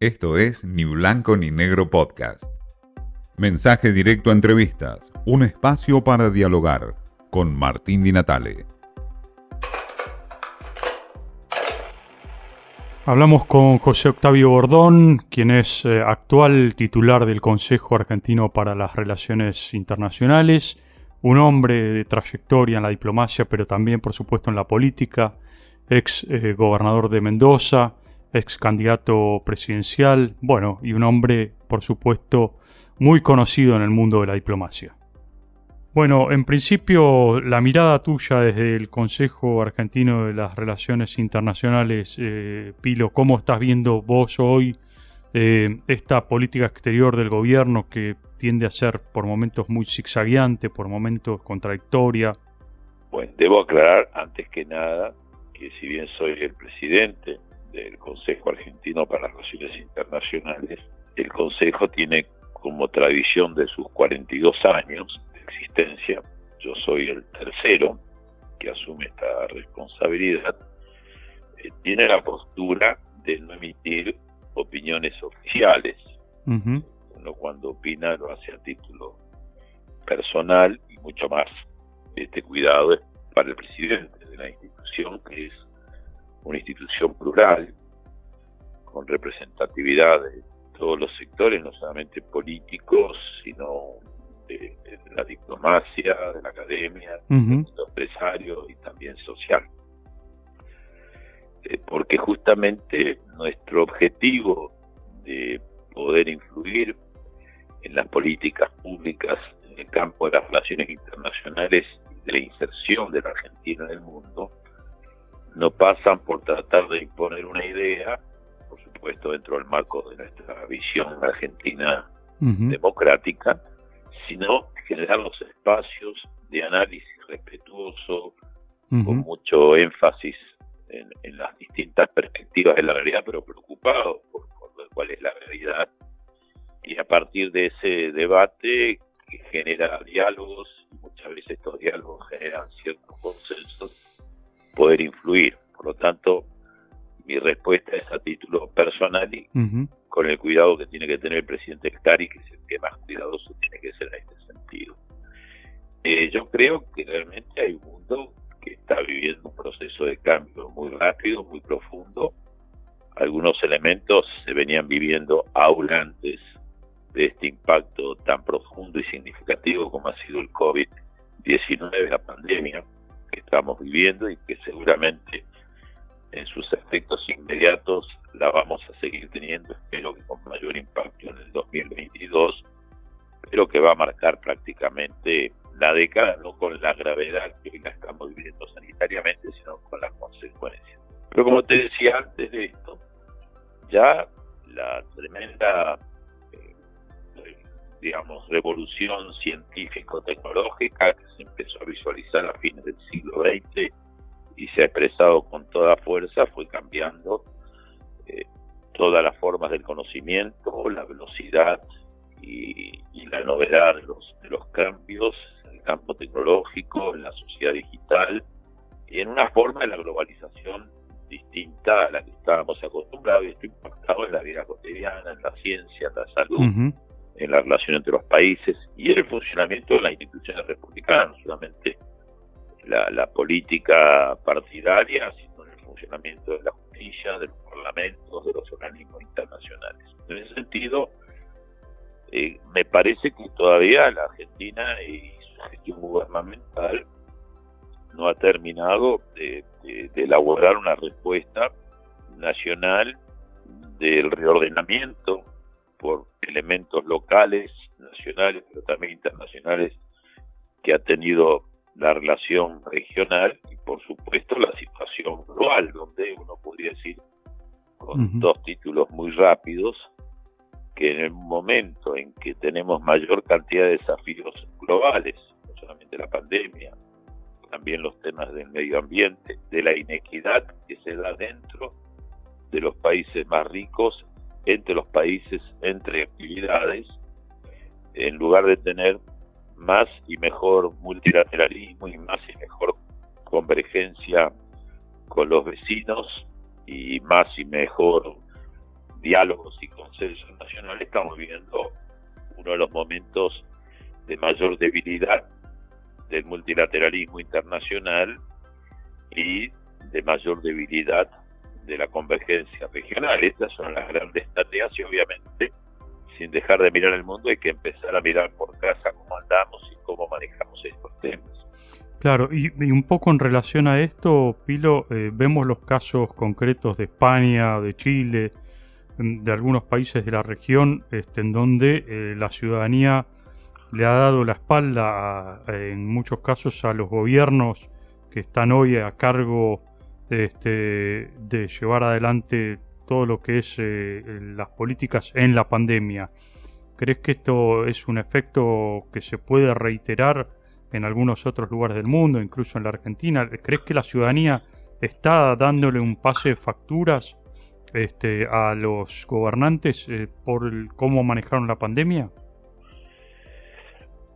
Esto es Ni Blanco ni Negro Podcast. Mensaje directo a entrevistas, un espacio para dialogar con Martín Di Natale. Hablamos con José Octavio Bordón, quien es eh, actual titular del Consejo Argentino para las Relaciones Internacionales, un hombre de trayectoria en la diplomacia, pero también, por supuesto, en la política, ex eh, gobernador de Mendoza, ex candidato presidencial, bueno, y un hombre, por supuesto, muy conocido en el mundo de la diplomacia. Bueno, en principio, la mirada tuya desde el Consejo Argentino de las Relaciones Internacionales, eh, Pilo, ¿cómo estás viendo vos hoy eh, esta política exterior del gobierno que tiende a ser por momentos muy zigzagueante, por momentos contradictoria? Bueno, debo aclarar antes que nada que si bien soy el presidente del Consejo Argentino para las Relaciones Internacionales, el Consejo tiene como tradición de sus 42 años de existencia, yo soy el tercero que asume esta responsabilidad, eh, tiene la postura de no emitir opiniones oficiales. Uno cuando opina lo hace a título personal y mucho más. Este cuidado es para el presidente de la institución, que es una institución plural, con representatividad de todos los sectores, no solamente políticos, sino de, la diplomacia, de la academia, de los empresarios y también social. Eh, porque justamente nuestro objetivo de poder influir en las políticas públicas en el campo de las relaciones internacionales y de la inserción de la Argentina en el mundo no pasan por tratar de imponer una idea, por supuesto dentro del marco de nuestra visión argentina democrática, sino generar los espacios de análisis respetuoso, con mucho énfasis en, las distintas perspectivas de la realidad, pero preocupado por, por cuál es la realidad. Y a partir de ese debate que genera diálogos, muchas veces estos diálogos generan ciertos consensos, poder influir. Por lo tanto, mi respuesta es a título personal y con el cuidado que tiene que tener el presidente Scari, que es el que más cuidadoso tiene que ser en este sentido. Eh, yo creo que realmente hay un mundo que está viviendo un proceso de cambio muy rápido, muy profundo. Algunos elementos se venían viviendo aún antes de este impacto tan profundo y significativo como ha sido el COVID-19, la pandemia que estamos viviendo y que seguramente en sus efectos inmediatos la vamos a seguir teniendo, espero que con mayor impacto en el 2022, pero que va a marcar prácticamente la década, no con la gravedad que la estamos viviendo sanitariamente, sino con las consecuencias. Pero como te decía antes de esto, ya la tremenda digamos, revolución científico-tecnológica que se empezó a visualizar a fines del se ha expresado con toda fuerza, fue cambiando eh, todas las formas del conocimiento, la velocidad y, la novedad de los, de los cambios en el campo tecnológico, en la sociedad digital y en una forma de la globalización distinta a la que estábamos acostumbrados y esto impactado en la vida cotidiana, en la ciencia, en la salud en la relación entre los países y en el funcionamiento de las instituciones republicanas, solamente la, política partidaria, sino en el funcionamiento de la justicia, de los parlamentos, de los organismos internacionales. En ese sentido, eh, me parece que todavía la Argentina y su gestión gubernamental no ha terminado de elaborar una respuesta nacional del reordenamiento por elementos locales, nacionales, pero también internacionales que ha tenido la relación regional y por supuesto la situación global, donde uno podría decir con dos títulos muy rápidos, que en el momento en que tenemos mayor cantidad de desafíos globales, no solamente la pandemia, también los temas del medio ambiente, de la inequidad que se da dentro de los países más ricos entre los países, entre actividades, en lugar de tener más y mejor multilateralismo y más y mejor convergencia con los vecinos y más y mejor diálogos y consensos nacionales, estamos viviendo uno de los momentos de mayor debilidad del multilateralismo internacional y de mayor debilidad de la convergencia regional. Estas son las grandes tareas y obviamente sin dejar de mirar el mundo hay que empezar a mirar por casa cómo andamos y cómo manejamos estos temas. Claro, y, un poco en relación a esto, Pilo, eh, vemos los casos concretos de España, de Chile, de algunos países de la región, este, en donde eh, la ciudadanía le ha dado la espalda, en muchos casos, a los gobiernos que están hoy a cargo este, de llevar adelante todo lo que es eh, las políticas en la pandemia. ¿Crees que esto es un efecto que se puede reiterar en algunos otros lugares del mundo, incluso en la Argentina? ¿Crees que la ciudadanía está dándole un pase de facturas este, a los gobernantes eh, por cómo manejaron la pandemia?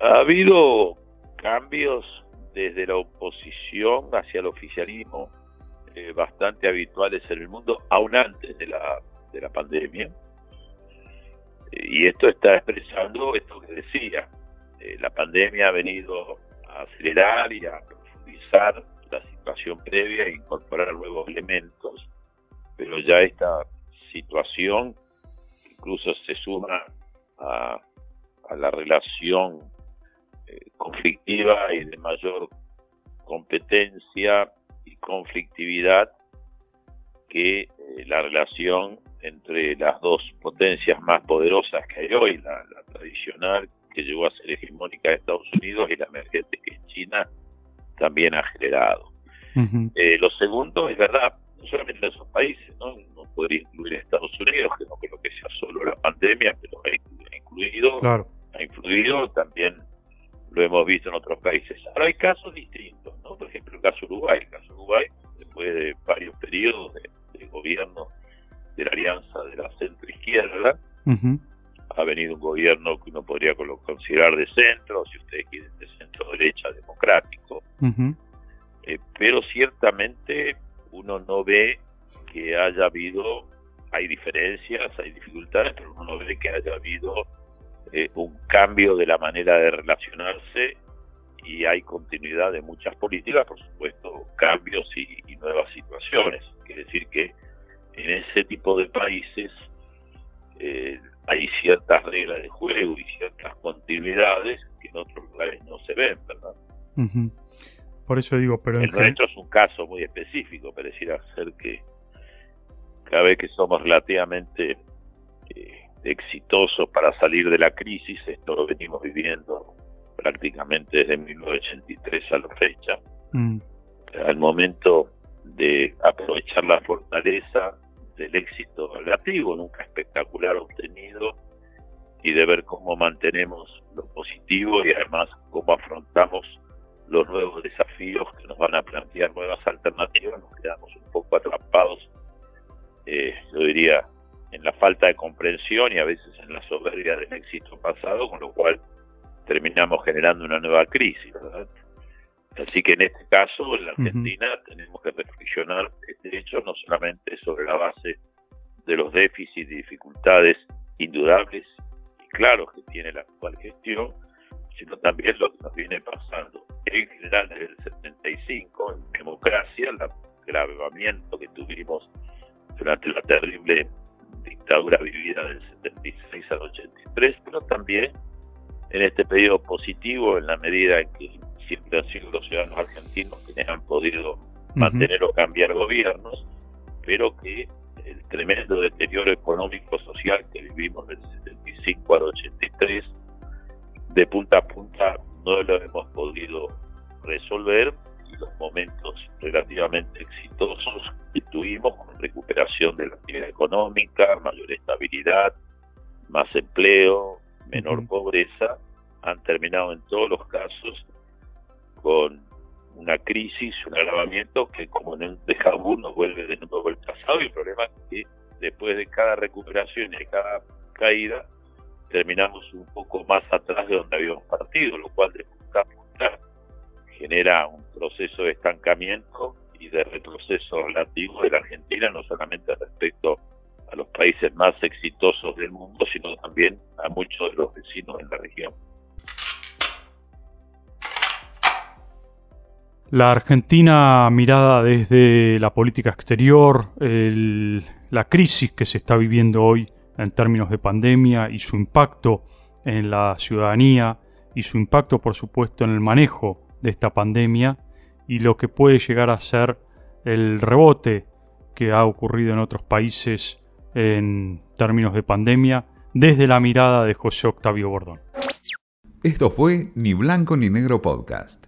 Ha habido cambios desde la oposición hacia el oficialismo eh, bastante habituales en el mundo, aún antes de la, de la pandemia. y esto está expresando esto que decía. Eh, la pandemia ha venido a acelerar y a profundizar la situación previa e incorporar nuevos elementos, pero ya esta situación incluso se suma a, a la relación eh, conflictiva y de mayor competencia y conflictividad que eh, la relación entre las dos potencias más poderosas que hay hoy, la, tradicional que llegó a ser hegemónica de Estados Unidos y la emergente que es China, también ha generado. Eh, lo segundo es verdad, no solamente en esos países, ¿no? no podría incluir Estados Unidos, que no creo que sea solo la pandemia, pero ha incluido, ha influido también lo hemos visto en otros países. Ahora hay casos distintos, ¿no? Por ejemplo, el caso Uruguay. El caso Uruguay, después de varios periodos de, gobierno de la alianza de la centro-izquierda, ha venido un gobierno que uno podría considerar de centro, si ustedes quieren, de centro-derecha democrático. Eh, pero ciertamente uno no ve que haya habido, hay diferencias, hay dificultades, pero uno no ve que haya habido eh, un cambio de la manera de relacionarse y hay continuidad de muchas políticas, por supuesto, cambios y, nuevas situaciones. Quiere decir que en ese tipo de países eh, hay ciertas reglas de juego y ciertas continuidades que en otros lugares no se ven, ¿verdad? Por eso digo, pero... El nuestro es un caso muy específico, pareciera ser que cada vez que somos relativamente eh, exitosos para salir de la crisis, esto lo venimos viviendo prácticamente desde 1983 a la fecha. Mm. Al momento de aprovechar la fortaleza del éxito relativo, nunca espectacular obtenido, y de ver cómo mantenemos lo positivo y además cómo afrontamos los nuevos desafíos que nos van a plantear nuevas alternativas, nos quedamos un poco atrapados, eh, yo diría, en la falta de comprensión y a veces en la soberbia del éxito pasado, con lo cual terminamos generando una nueva crisis. Así que en este caso, en la Argentina, tenemos que reflexionar este hecho no solamente sobre la base de los déficits y dificultades indudables y claros que tiene la actual gestión, sino también lo que nos viene pasando en general desde el 75 en democracia, el agravamiento que tuvimos durante la terrible dictadura vivida del 76 al 83, pero también en este periodo positivo en la medida en que siempre han sido los ciudadanos argentinos quienes han podido mantener o cambiar gobiernos, pero que el tremendo deterioro económico social que vivimos del 75 al 83, de punta a punta no lo hemos podido resolver. Y los momentos relativamente exitosos que tuvimos con recuperación de la actividad económica, mayor estabilidad, más empleo, menor pobreza, han terminado en todos los casos con una crisis, un agravamiento que como en un déjà nos vuelve de nuevo el pasado y el problema es que después de cada recuperación y de cada caída terminamos un poco más atrás de donde habíamos partido, lo cual de punta genera un proceso de estancamiento y de retroceso relativo de la Argentina, no solamente respecto a los países más exitosos del mundo, sino también a muchos de los vecinos en la región. La Argentina mirada desde la política exterior, la crisis que se está viviendo hoy en términos de pandemia y su impacto en la ciudadanía y su impacto por supuesto en el manejo de esta pandemia y lo que puede llegar a ser el rebote que ha ocurrido en otros países en términos de pandemia desde la mirada de José Octavio Bordón. Esto fue Ni Blanco ni Negro Podcast